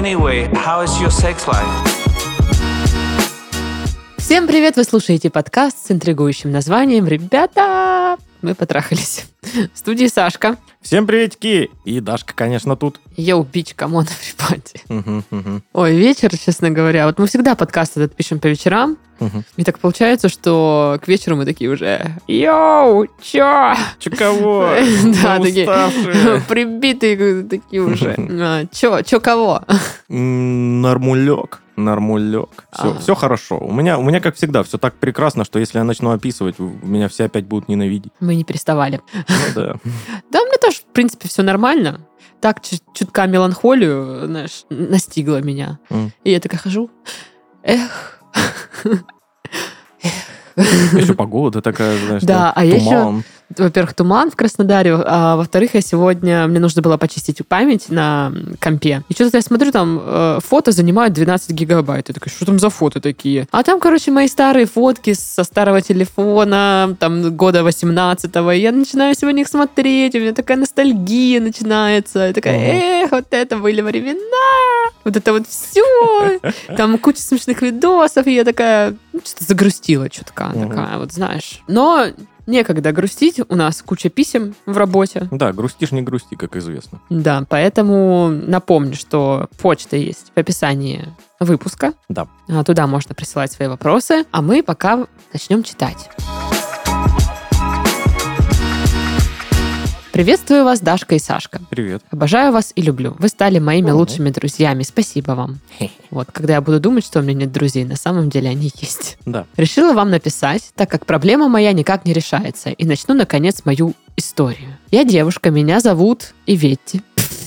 Anyway, how is your sex life? Всем привет! Вы слушаете подкаст с интригующим названием «Ребята, мы потрахались». В студии Сашка. Всем приветики! И Дашка, конечно, тут. Yo, bitch, come on, everybody. Мгм, мгм, Ой, вечер, честно говоря. Вот мы всегда подкаст этот пишем по вечерам. мгм. И так получается, что к вечеру мы такие уже «Yo, чё?» Чё кого? Да, Мы такие прибитые такие уже. А, Чё, чё кого? Нормулек. Нормулек. Все, А. все хорошо. У меня, у меня, как всегда, все так прекрасно, что если я начну описывать, меня все опять будут ненавидеть. Мы не переставали. Ну да. Да, у меня тоже, в принципе, все нормально. Так чутка меланхолию, знаешь, настигла меня. И я такая хожу. Эх. Еще погода такая, знаешь, Да, а я еще-. Во-первых, туман в Краснодаре, а во-вторых, я сегодня, мне нужно было почистить память на компе. И что-то я смотрю, там э, фото занимают 12 гигабайт. Я такая, что там за фото такие? А там, короче, мои старые фотки со старого телефона, там, года 18-го. И я начинаю сегодня их смотреть, у меня такая ностальгия начинается. Я такая, эх, вот это были времена! Вот это вот все! Там куча смешных видосов, и я такая, ну, что-то загрустила чутка, такая, вот знаешь. Но некогда грустить, у нас куча писем в работе. Да, грустишь, не грусти, как известно. Да, поэтому напомню, что почта есть в описании выпуска. Да. А, Туда можно присылать свои вопросы, а мы пока начнем читать. Приветствую вас, Дашка и Сашка. Привет. Обожаю вас и люблю. Вы стали моими Ого. лучшими друзьями. Спасибо вам. Вот, когда я буду думать, что у меня нет друзей, на самом деле они есть. Да. Решила вам написать, так как проблема моя никак не решается, и начну, наконец, мою историю. Я девушка, меня зовут Иветти.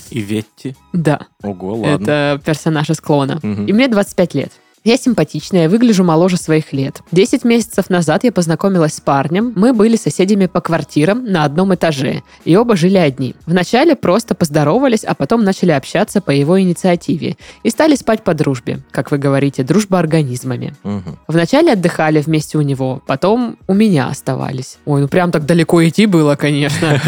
И Ветти. Да, Ого, ладно. это персонаж из клона. Мгм. И мне 25 лет. Я симпатичная, выгляжу моложе своих лет. Десять месяцев назад я познакомилась с парнем. Мы были соседями по квартирам на одном этаже. И оба жили одни. Вначале просто поздоровались, а потом начали общаться по его инициативе. И стали спать по дружбе. Как вы говорите, дружба организмами. Мгм. Вначале отдыхали вместе у него, потом у меня оставались. Ой, ну прям так далеко идти было, конечно.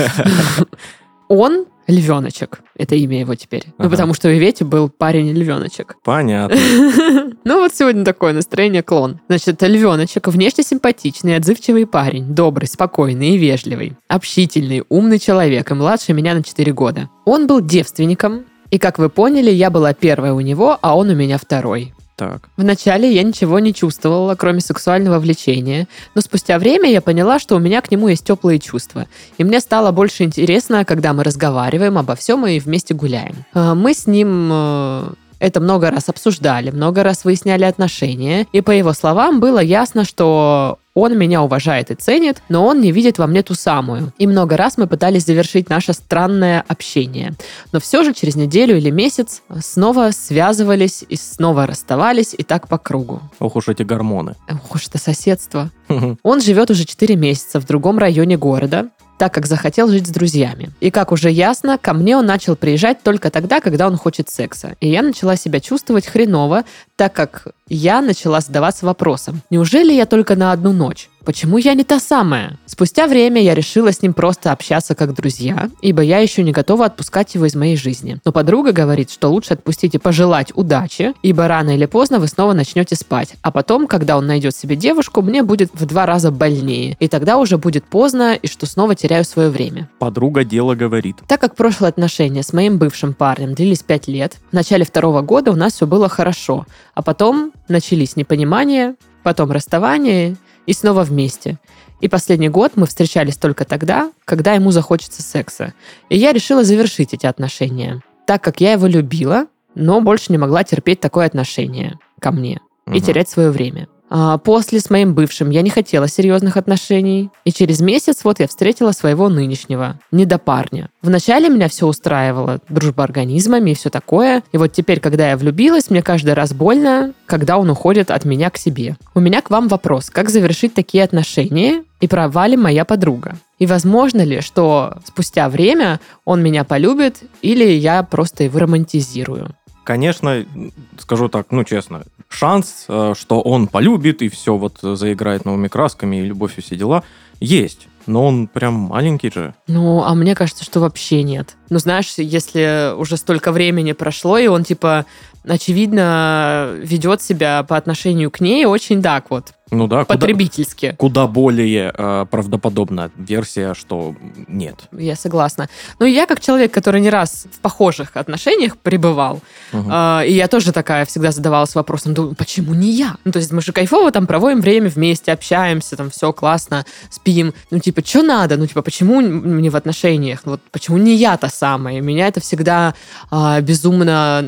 Он львеночек. Это имя его теперь. Ну, Ага. потому что у Ивети был парень-львеночек. Понятно. Ну, вот сегодня такое настроение клон. Значит, львеночек, внешне симпатичный, отзывчивый парень, добрый, спокойный и вежливый, общительный, умный человек и младше меня на 4 года. Он был девственником, и, как вы поняли, я была первая у него, а он у меня второй. Так. Вначале я ничего не чувствовала, кроме сексуального влечения, но спустя время я поняла, что у меня к нему есть теплые чувства. И мне стало больше интересно, когда мы разговариваем обо всем и вместе гуляем. А, Мы с ним э, это много раз обсуждали, много раз выясняли отношения, и по его словам было ясно, что он меня уважает и ценит, но он не видит во мне ту самую. И много раз мы пытались завершить наше странное общение. Но все же через неделю или месяц снова связывались и снова расставались, и так по кругу. Ох уж эти гормоны. Ох уж это соседство. Он живет уже 4 месяца в другом районе города, так как захотел жить с друзьями. И как уже ясно, ко мне он начал приезжать только тогда, когда он хочет секса. И я начала себя чувствовать хреново, так как я начала задаваться вопросом, неужели я только на одну ночь? Почему я не та самая? Спустя время я решила с ним просто общаться как друзья, ибо я еще не готова отпускать его из моей жизни. Но подруга говорит, что лучше отпустить и пожелать удачи, ибо рано или поздно вы снова начнете спать. А потом, когда он найдет себе девушку, мне будет в два раза больнее. И тогда уже будет поздно, и что снова теряю свое время. Подруга дело говорит. Так как прошлые отношения с моим бывшим парнем длились пять лет, в начале второго года у нас все было хорошо, а потом начались непонимания, потом расставание и снова вместе. И последний год мы встречались только тогда, когда ему захочется секса. И я решила завершить эти отношения, так как я его любила, но больше не могла терпеть такое отношение ко мне и Мгм. терять свое время. А, После с моим бывшим я не хотела серьезных отношений. И через месяц вот я встретила своего нынешнего, недопарня. Вначале меня все устраивало, дружба организмами и все такое. И вот теперь, когда я влюбилась, мне каждый раз больно, когда он уходит от меня к себе. У меня к вам вопрос, как завершить такие отношения и права моя подруга? И возможно ли, что спустя время он меня полюбит или я просто его романтизирую? Конечно, скажу так, ну честно, шанс, э, что он полюбит и все вот заиграет новыми красками, и любовь и все дела, есть. Но он прям маленький же. Ну, а мне кажется, что вообще нет. Ну, знаешь, если уже столько времени прошло, и он, типа, очевидно, ведет себя по отношению к ней очень так вот, Ну да, куда, потребительски. куда более э, правдоподобная версия, что нет. Я согласна. Ну, я как человек, который не раз в похожих отношениях пребывал, Мгм. а, и я тоже такая всегда задавалась вопросом, думаю, почему не я? Ну, то есть мы же кайфово там проводим время вместе, общаемся, там все классно, спим. Ну, типа, что надо? Ну, типа, почему мне в отношениях? Вот почему не я И Меня это всегда а, безумно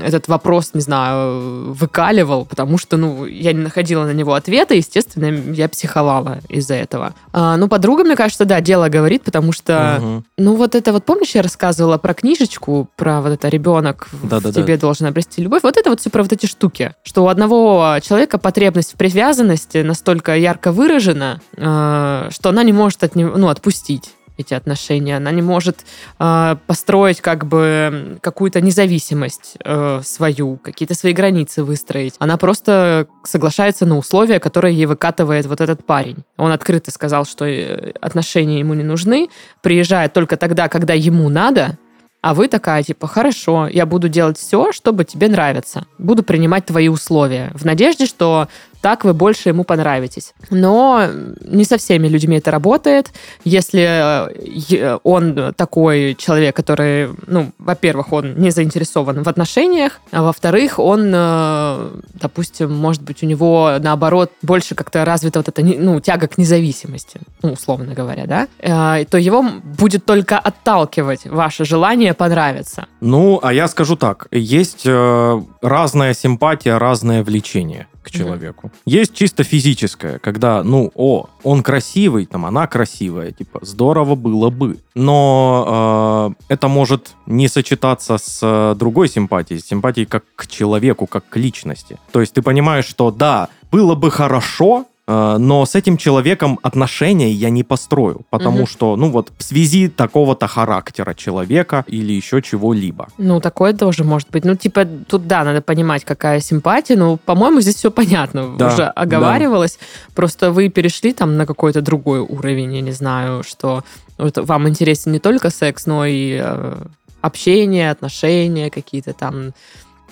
этот вопрос, не знаю, выкаливал, потому что, ну, я не находила на него ответа, естественно, я психовала из-за этого. А, ну, подруга, мне кажется, да, дело говорит, потому что Мгм. ну вот это вот, помнишь, я рассказывала про книжечку, про вот это ребенок в Да-да-да. тебе должен обрести любовь. Вот это вот все про вот эти штуки. Что у одного человека потребность в привязанности настолько ярко выражена, э, что она не может от него, ну, отпустить эти отношения. Она не может э, построить как бы какую-то независимость э, свою, какие-то свои границы выстроить. Она просто соглашается на условия, которые ей выкатывает вот этот парень. Он открыто сказал, что э, отношения ему не нужны, приезжает только тогда, когда ему надо, а вы такая, типа, хорошо, я буду делать все, чтобы тебе нравиться. Буду принимать твои условия. В надежде, что так вы больше ему понравитесь. Но не со всеми людьми это работает. Если э, он такой человек, который, ну, во-первых, он не заинтересован в отношениях, а во-вторых, он, э, допустим, может быть, у него, наоборот, больше как-то развита вот эта, ну, тяга к независимости, ну, условно говоря, да, э, то его будет только отталкивать ваше желание понравиться. Ну, а я скажу так. Есть разная симпатия, разное влечение к человеку. Есть чисто физическое, когда, ну, о, он красивый, там, она красивая, типа, здорово было бы. Но э, это может не сочетаться с э, другой симпатией, с симпатией как к человеку, как к личности. То есть ты понимаешь, что да, было бы хорошо, но с этим человеком отношения я не построю, потому Мгм. что, ну вот, в связи такого-то характера человека или еще чего-либо. Ну, такое тоже может быть. Ну, типа, тут, да, надо понимать, какая симпатия. Ну, по-моему, здесь все понятно. Да, Уже оговаривалось. Просто вы перешли там на какой-то другой уровень, я не знаю, что вам интересен не только секс, но и э, общение, отношения какие-то там э,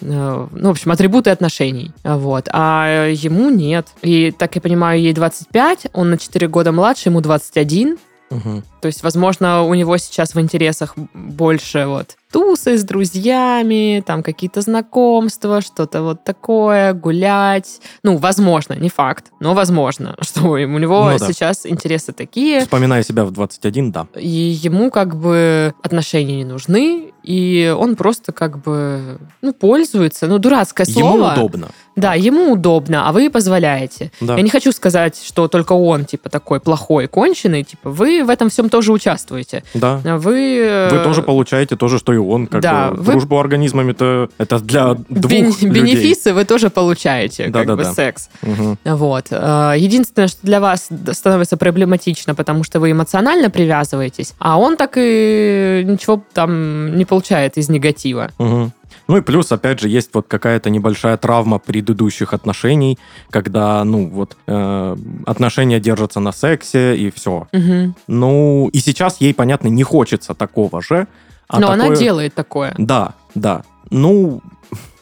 ну, в общем, атрибуты отношений. Вот. А ему нет. И, так я понимаю, ей 25, он на 4 года младше, ему 21. Мгм. То есть, возможно, у него сейчас в интересах больше вот тусы с друзьями, там какие-то знакомства, что-то вот такое, гулять. Ну, возможно, не факт, но возможно, что у него Ну да. сейчас интересы такие, Вспоминая себя в 21, да. и ему как бы отношения не нужны, и он просто как бы, ну, пользуется. Ну, дурацкое слово. Ему удобно. Да, ему удобно, а вы позволяете. Да. Я не хочу сказать, что только он, типа, такой плохой, конченый. Типа, вы в этом всем тоже участвуете. Да. Вы... э, Вы тоже получаете то же, что и он. Как да, бы, вы- Дружбу организмами-то это для двух бен- людей. Бенефисы вы тоже получаете, как бы Да-да-да. секс. Мгм. Вот. Э, Единственное, что для вас становится проблематично, потому что вы эмоционально привязываетесь, а он так и ничего там не получает из негатива. Мгм. Ну и плюс, опять же, есть вот какая-то небольшая травма предыдущих отношений, когда, ну, вот, э, отношения держатся на сексе и все. Мгм. Ну, и сейчас ей, понятно, не хочется такого же. а Но она такое- делает такое. Да, да. Ну,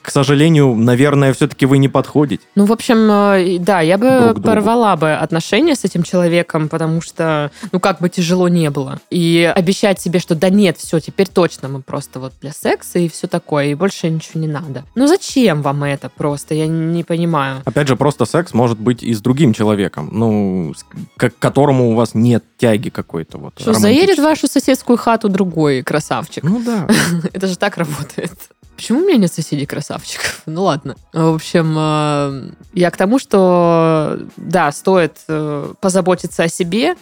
к сожалению, наверное, все-таки вы не подходите. Ну, в общем, э, да, я бы Друг другу. порвала бы отношения с этим человеком, потому что, ну, как бы тяжело не было. И обещать себе, что да нет, все, теперь точно мы просто вот для секса и все такое, и больше ничего не надо. Ну, зачем вам это просто? Я не понимаю. Опять же, просто секс может быть и с другим человеком, ну, к которому у вас нет тяги какой-то вот. Что, заедет в вашу соседскую хату другой красавчик? Ну да. Это же так работает. Почему у меня нет соседей красавчиков? Ну ладно. В общем, э, я к тому, что да, стоит э, позаботиться о себе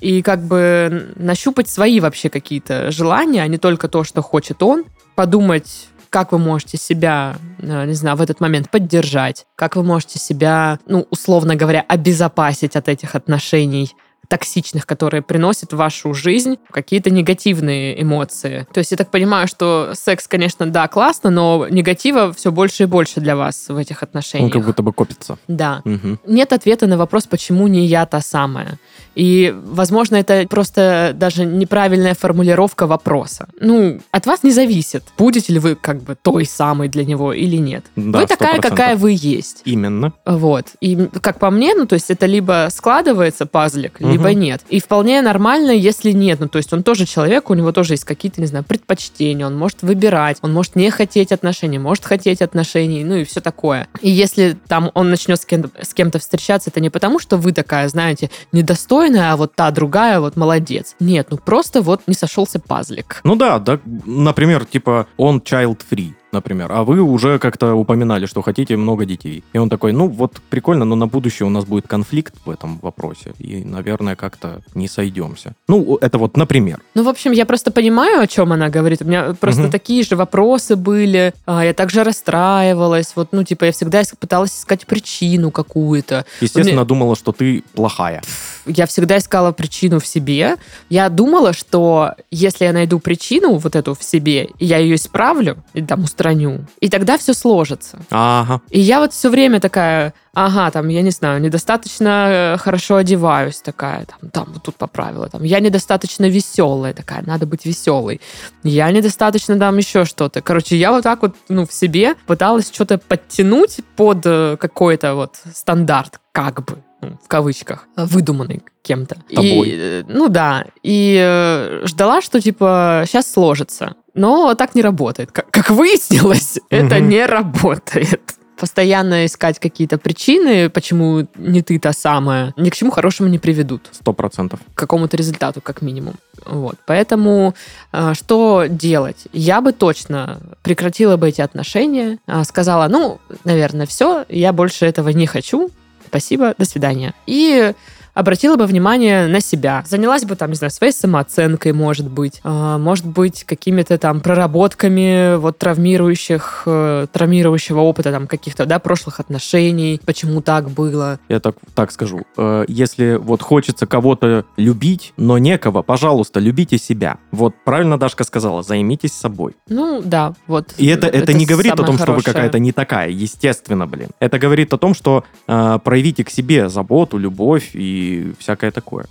и как бы нащупать свои вообще какие-то желания, а не только то, что хочет он. Подумать, как вы можете себя, э, не знаю, в этот момент поддержать, как вы можете себя, ну, условно говоря, обезопасить от этих отношений токсичных, которые приносят в вашу жизнь какие-то негативные эмоции. То есть я так понимаю, что секс, конечно, да, классно, но негатива все больше и больше для вас в этих Он отношениях. как будто бы копится. Да. Мгм. Нет ответа на вопрос, почему не я та самая. И, возможно, это просто даже неправильная формулировка вопроса. Ну, от вас не зависит, будете ли вы как бы той самой для него или нет. Да, вы такая, 100%. какая вы есть. Именно. Вот. И как по мне, ну, то есть это либо складывается пазлик, Мгм. Либо нет. И вполне нормально, если нет. Ну, то есть он тоже человек, у него тоже есть какие-то, не знаю, предпочтения, он может выбирать, он может не хотеть отношений, может хотеть отношений, ну и все такое. И если там он начнет с кем-то, с кем-то встречаться, это не потому, что вы такая, знаете, недостойная, а вот та другая вот молодец. Нет, ну просто вот не сошелся пазлик. Ну да, да, например, типа он child-free, например, а вы уже как-то упоминали, что хотите много детей. И он такой, ну вот прикольно, но на будущее у нас будет конфликт в этом вопросе, и, наверное, как-то не сойдемся. Ну, это вот, например. Ну, в общем, я просто понимаю, о чем она говорит. У меня просто Мгм. такие же вопросы были. А, Я также расстраивалась. Вот, ну, типа, я всегда пыталась искать причину какую-то. Естественно, думала, что ты плохая. Я всегда искала причину в себе. Я думала, что если я найду причину вот эту в себе, я ее исправлю, и там устраню, и тогда все сложится. Ага. И я вот все время такая, ага, там, я не знаю, недостаточно э, хорошо одеваюсь, такая, там, там, вот тут поправила, там, я недостаточно веселая, такая, надо быть веселой. Я недостаточно там еще что-то. Короче, я вот так вот, ну, в себе пыталась что-то подтянуть под э, какой-то вот стандарт, как бы, в кавычках, выдуманный кем-то. Тобой. И, э, ну да, и э, ждала, что типа сейчас сложится. Но так не работает. Как, как выяснилось, это не работает. Постоянно искать какие-то причины, почему не ты та самая, ни к чему хорошему не приведут. Сто процентов. К какому-то результату, как минимум. Вот. Поэтому э, что делать? Я бы точно прекратила бы эти отношения, э, сказала, ну, наверное, все, я больше этого не хочу. Спасибо, до свидания. И обратила бы внимание на себя. Занялась бы там, не знаю, своей самооценкой, может быть. А, Может быть, какими-то там проработками вот травмирующих, э, травмирующего опыта там каких-то, да, прошлых отношений, почему так было. Я так, так скажу. Э, Если вот хочется кого-то любить, но некого, пожалуйста, любите себя. Вот правильно Дашка сказала, займитесь собой. Ну, да, вот. И это, это, не говорит о том, что вы хорошее. какая-то не такая, естественно, блин. Это говорит о том, что э, проявите к себе заботу, любовь и всякое такое.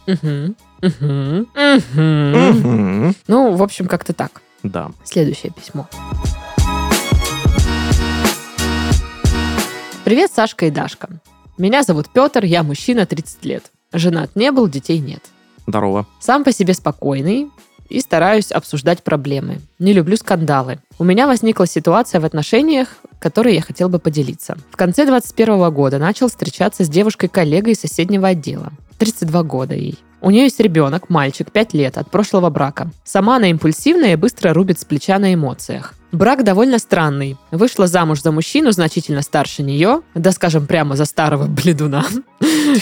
Ну, в общем, как-то так. Да. Следующее письмо. Привет, Сашка и Дашка. Меня зовут Петр, я мужчина, 30 лет. Женат не был, детей нет. Здорово. Сам по себе спокойный и стараюсь обсуждать проблемы. Не люблю скандалы. У меня возникла ситуация в отношениях, которой я хотел бы поделиться. В конце 21 года начал встречаться с девушкой-коллегой из соседнего отдела. 32 года ей. У нее есть ребенок, мальчик, 5 лет, от прошлого брака. Сама она импульсивная и быстро рубит с плеча на эмоциях. Брак довольно странный. Вышла замуж за мужчину значительно старше нее, да скажем прямо за старого бледуна,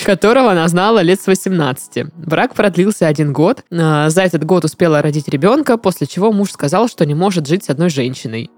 которого она знала лет с 18. Брак продлился один год. А, За этот год успела родить ребенка, после чего муж сказал, что не может жить с одной женщиной.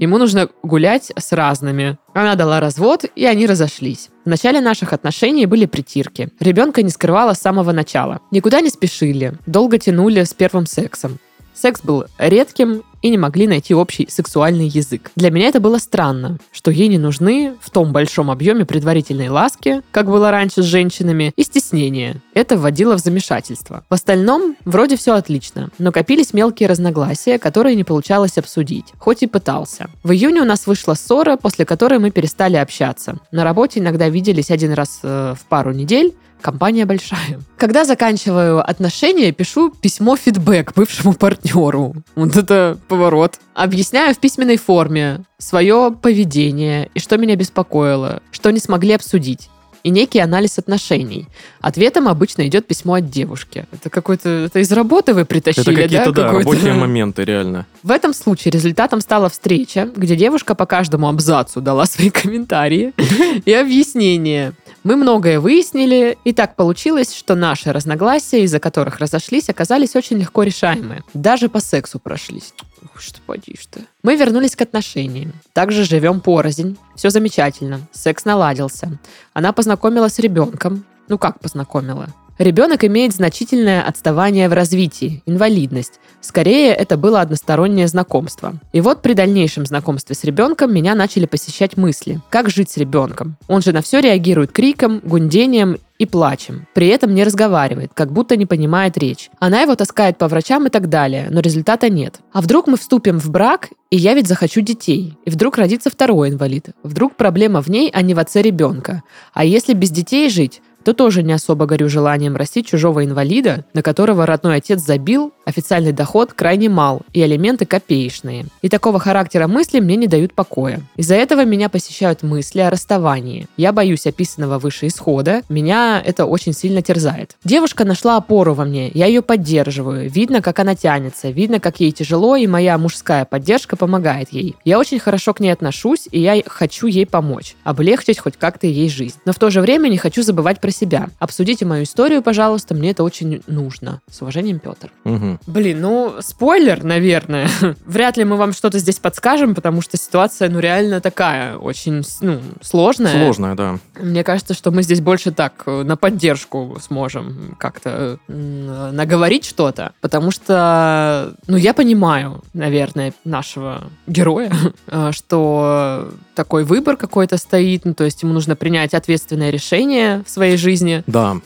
Ему нужно гулять с разными. Она дала развод, и они разошлись. В начале наших отношений были притирки. Ребенка не скрывала с самого начала. Никуда не спешили, долго тянули с первым сексом. Секс был редким и не могли найти общий сексуальный язык. Для меня это было странно, что ей не нужны в том большом объеме предварительной ласки, как было раньше с женщинами, и стеснения. Это вводило в замешательство. В остальном, вроде все отлично, но копились мелкие разногласия, которые не получалось обсудить, хоть и пытался. В июне у нас вышла ссора, после которой мы перестали общаться. На работе иногда виделись один раз э, в пару недель, Компания большая. Когда заканчиваю отношения, пишу письмо-фидбэк бывшему партнеру. Вот это поворот. Объясняю в письменной форме свое поведение и что меня беспокоило, что не смогли обсудить и некий анализ отношений. Ответом обычно идет письмо от девушки. Это какой-то... Это из работы вы притащили, Это какие-то, да, какой-то? рабочие моменты, реально. В этом случае результатом стала встреча, где девушка по каждому абзацу дала свои комментарии и объяснения. Мы многое выяснили, и так получилось, что наши разногласия, из-за которых разошлись, оказались очень легко решаемы. Даже по сексу прошлись. Что подишь ты. Мы вернулись к отношениям. Также живем порознь. Все замечательно. Секс наладился. Она познакомилась с ребенком. Ну как познакомила? Ребенок имеет значительное отставание в развитии, инвалидность. Скорее, это было одностороннее знакомство. И вот при дальнейшем знакомстве с ребенком меня начали посещать мысли. Как жить с ребенком? Он же на все реагирует криком, гундением и плачем. При этом не разговаривает, как будто не понимает речь. Она его таскает по врачам и так далее, но результата нет. А вдруг мы вступим в брак, и я ведь захочу детей. И вдруг родится второй инвалид. Вдруг проблема в ней, а не в отце ребенка. А если без детей жить, то тоже не особо горю желанием растить чужого инвалида, на которого родной отец забил, официальный доход крайне мал и алименты копеечные. И такого характера мысли мне не дают покоя. Из-за этого меня посещают мысли о расставании. Я боюсь описанного выше исхода, меня это очень сильно терзает. Девушка нашла опору во мне, я ее поддерживаю, видно, как она тянется, видно, как ей тяжело, и моя мужская поддержка помогает ей. Я очень хорошо к ней отношусь, и я хочу ей помочь, облегчить хоть как-то ей жизнь. Но в то же время не хочу забывать про себя. Обсудите мою историю, пожалуйста, мне это очень нужно. С уважением, Петр. Мгм. Блин, ну, спойлер, наверное. Вряд ли мы вам что-то здесь подскажем, потому что ситуация, ну, реально такая, очень, ну, сложная. Сложная, да. Мне кажется, что мы здесь больше так э, на поддержку сможем как-то наговорить что-то, потому что, ну, я понимаю, наверное, нашего героя, э, что такой выбор какой-то стоит, ну, то есть ему нужно принять ответственное решение в своей жизни, Да,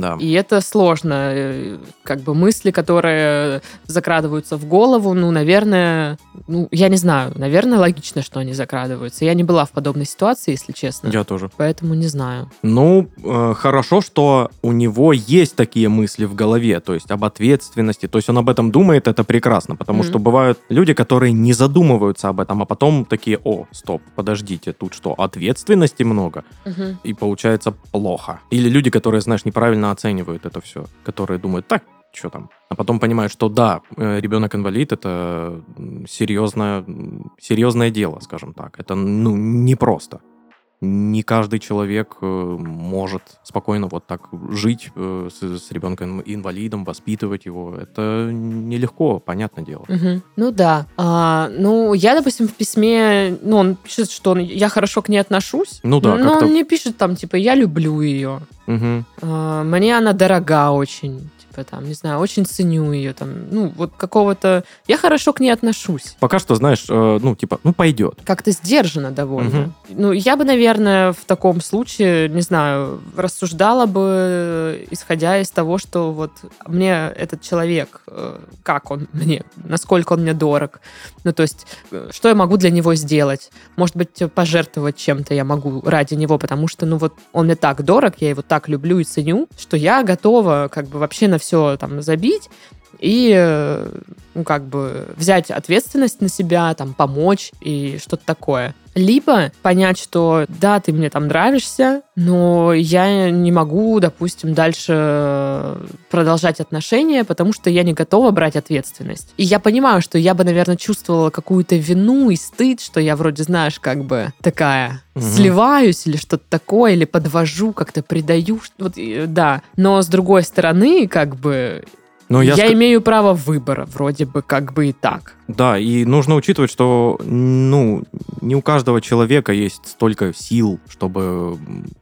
да. и это сложно. Э, Как бы мысли, которые закрадываются в голову, ну, наверное, ну, я не знаю, наверное, логично, что они закрадываются. Я не была в подобной ситуации, если честно. Я тоже. Поэтому не знаю. Ну, э, хорошо, что у него есть такие мысли в голове, то есть об ответственности. То есть он об этом думает, это прекрасно, потому Мгм. что бывают люди, которые не задумываются об этом, а потом такие, о, стоп, подождите, тут что, ответственности много? И получается плохо. Или люди, которые, знаешь, неправильно оценивают это все, которые думают, так, что там? А потом понимают, что да, э, ребенок-инвалид это м, серьезное, серьезное дело, скажем так. Это, ну, непросто. Не каждый человек э, может спокойно вот так жить э, с, с ребенком-инвалидом, воспитывать его. Это нелегко, понятное дело. Мгм. Ну да. А, ну, я, допустим, в письме, ну, он пишет, что он- я хорошо к ней отношусь. Ну да, Но он не пишет там, типа, я люблю ее. Мгм. А, мне она дорога очень. Типа, там, не знаю, очень ценю ее. Там, ну, вот какого-то... Я хорошо к ней отношусь. Пока что, знаешь, э, ну, типа, ну, пойдет. Как-то сдержанно довольно. Мгм. Ну, я бы, наверное, в таком случае, не знаю, рассуждала бы, исходя из того, что вот мне этот человек, э, как он мне, насколько он мне дорог. Ну, то есть, э, что я могу для него сделать? Может быть, пожертвовать чем-то я могу ради него, потому что, ну, вот он мне так дорог, я его так люблю и ценю, что я готова как бы вообще на все там забить и, э, ну, как бы взять ответственность на себя, там, помочь и что-то такое. Либо понять, что да, ты мне там нравишься, но я не могу, допустим, дальше продолжать отношения, потому что я не готова брать ответственность. И я понимаю, что я бы, наверное, чувствовала какую-то вину и стыд, что я вроде, знаешь, как бы такая Мгм. сливаюсь или что-то такое, или подвожу, как-то предаю. Вот, да. Но с другой стороны, как бы, Но я, я, ска- имею право выбора, вроде бы, как бы и так. Да, и нужно учитывать, что, ну, не у каждого человека есть столько сил, чтобы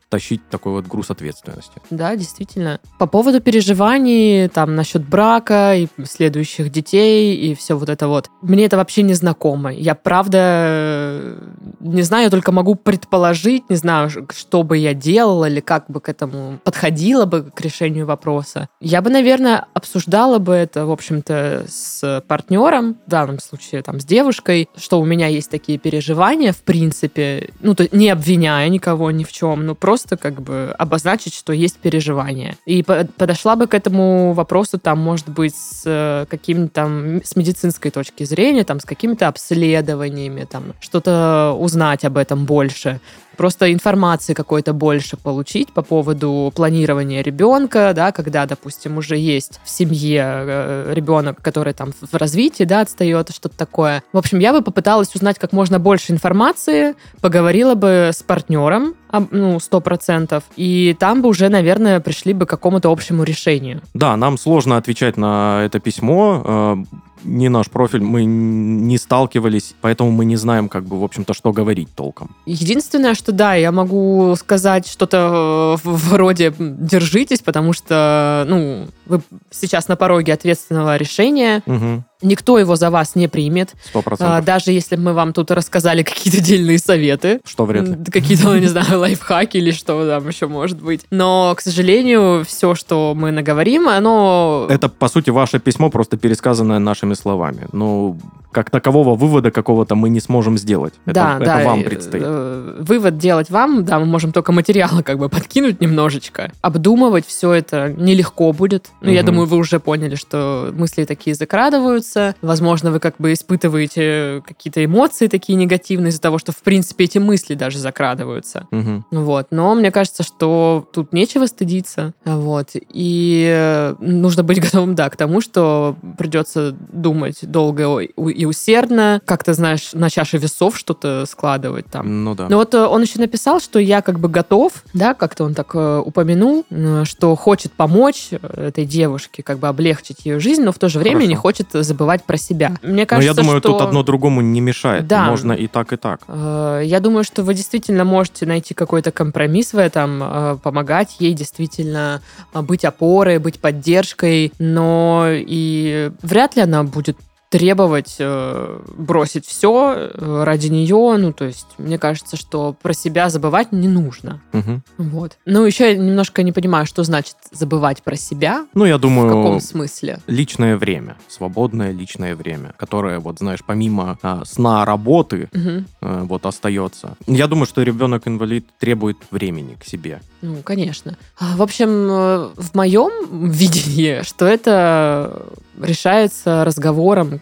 тащить такой вот груз ответственности. Да, действительно. По поводу переживаний, там, насчет брака и следующих детей и все вот это вот. Мне это вообще не знакомо. Я, правда, э, не знаю, я только могу предположить, не знаю, что бы я делала или как бы к этому подходила бы к решению вопроса. Я бы, наверное, обсуждала бы это, в общем-то, с партнером, в данном случае, там, с девушкой, что у меня есть такие переживания, в принципе, ну, то не обвиняя никого ни в чем, но просто как бы обозначить, что есть переживания. И по- подошла бы к этому вопросу, там, может быть, с э, каким-то там, с медицинской точки зрения, там, с какими-то обследованиями, там, что-то узнать об этом больше просто информации какой-то больше получить по поводу планирования ребенка, да, когда, допустим, уже есть в семье э, ребенок, который там в развитии, да, отстает, что-то такое. В общем, я бы попыталась узнать как можно больше информации, поговорила бы с партнером, ну, сто процентов, и там бы уже, наверное, пришли бы к какому-то общему решению. Да, нам сложно отвечать на это письмо. Э, не наш профиль, мы не сталкивались, поэтому мы не знаем, как бы, в общем-то, что говорить толком. Единственное, что да, я могу сказать что-то в- вроде «держитесь», потому что, ну, вы сейчас на пороге ответственного решения, Угу. никто его за вас не примет, Сто А, процентов. даже если мы вам тут рассказали какие-то дельные советы, Что вряд ли. какие-то, ну, не знаю, лайфхаки или что там еще может быть. Но, к сожалению, все, что мы наговорим, оно... Это, по сути, ваше письмо, просто пересказанное нашими словами. Ну, как такового вывода какого-то мы не сможем сделать. Это, да, это да, вам э, предстоит. э, Вывод делать вам, да, мы можем только материалы как бы подкинуть немножечко. Обдумывать все это нелегко будет. Ну, я думаю, вы уже поняли, что мысли такие закрадываются. Возможно, вы как бы испытываете какие-то эмоции такие негативные из-за того, что, в принципе, эти мысли даже закрадываются. Мгм. Вот. Но мне кажется, что тут нечего стыдиться. Вот. И нужно быть готовым, да, к тому, что придется думать долго и усердно, как-то, знаешь, на чаше весов что-то складывать там. Ну да. Но вот э, он еще написал, что я как бы готов, да, как-то он так э, упомянул, э, что хочет помочь этой девушке, как бы облегчить ее жизнь, но в то же время Хорошо. не хочет забывать про себя. Мне Но кажется, я думаю, что... тут одно другому не мешает. Да. Можно и так, и так. Э, Я думаю, что вы действительно можете найти какой-то компромисс в этом, э, помогать ей действительно э, быть опорой, быть поддержкой, но и вряд ли она будет требовать э, бросить все ради нее. Ну, то есть, мне кажется, что про себя забывать не нужно. Мгм. Вот. Ну, еще я немножко не понимаю, что значит забывать про себя. Ну, я В думаю, каком смысле? личное время, свободное личное время, которое, вот, знаешь, помимо а, сна, работы, Мгм. э, вот, остается. Я думаю, что ребенок-инвалид требует времени к себе. Ну, конечно. А, В общем, э, в моем видении, что это решается разговором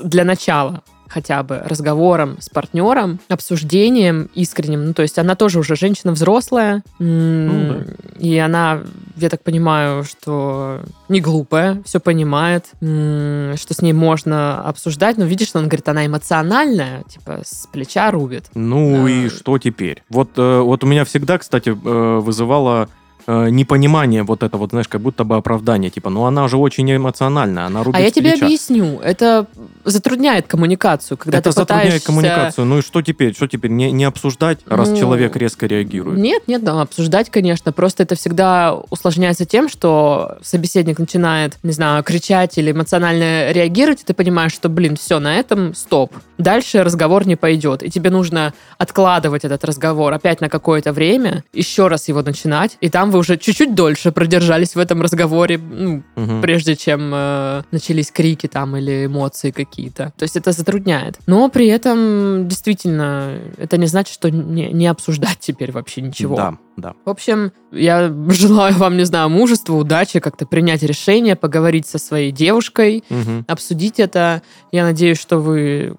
для начала хотя бы разговором с партнером, обсуждением искренним. Ну, то есть она тоже уже женщина взрослая, Ну да. и она, я так понимаю, что не глупая, все понимает, что с ней можно обсуждать. Но видишь, он говорит, она эмоциональная, типа с плеча рубит. Ну Да. и что теперь? Вот, э, вот у меня всегда, кстати, э, вызывало э, непонимание вот это вот, знаешь, как будто бы оправдание. Типа, ну она же очень эмоциональная, она рубит А я тебе плеча. объясню. Это затрудняет коммуникацию, когда это ты затрудняет пытаешься... коммуникацию. Ну и что теперь? Что теперь? Не, не обсуждать, раз Ну, человек резко реагирует? Нет, нет, да, обсуждать, конечно. Просто это всегда усложняется тем, что собеседник начинает, не знаю, кричать или эмоционально реагировать, и ты понимаешь, что, блин, все, на этом стоп. Дальше разговор не пойдет. И тебе нужно откладывать этот разговор опять на какое-то время, еще раз его начинать, и там вы уже чуть-чуть дольше продержались в этом разговоре, ну, Мгм. прежде чем э, начались крики там или эмоции какие-то. То есть это затрудняет. Но при этом действительно это не значит, что не, не обсуждать теперь вообще ничего. Да, да. В общем, я желаю вам, не знаю, мужества, удачи, как-то принять решение, поговорить со своей девушкой, Мгм. обсудить это. Я надеюсь, что вы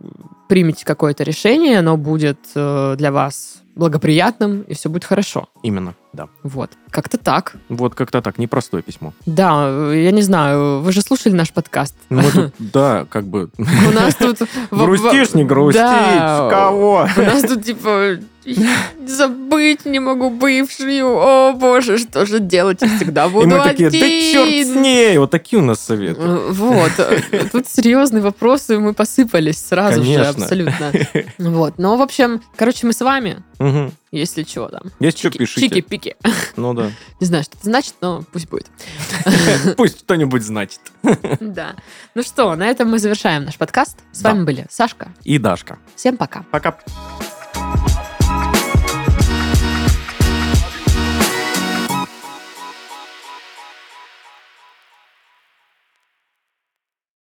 примете какое-то решение, оно будет э, для вас благоприятным, и все будет хорошо. Именно, да. Вот. Как-то так. Вот как-то так, непростое письмо. Да, я не знаю, вы же слушали наш подкаст? Ну, мы тут, да, как бы... У нас тут... Грустишь, не грустишь, Да. кого? У нас тут типа забыть не могу бывшую. О боже, что же делать? Я всегда буду И мы такие, да один». черт с ней! Вот такие у нас советы. Э, Вот. Тут серьезные вопросы, мы посыпались сразу же, Конечно. абсолютно. Вот. Ну, в общем, короче, мы с вами, Мгм. если чего там. Если что, пишите. Чики-пики. Ну да. Не знаю, что это значит, но пусть будет. Пусть кто-нибудь значит. Да. Ну что, на этом мы завершаем наш подкаст. С вами были Сашка. И Дашка. Всем пока. Пока.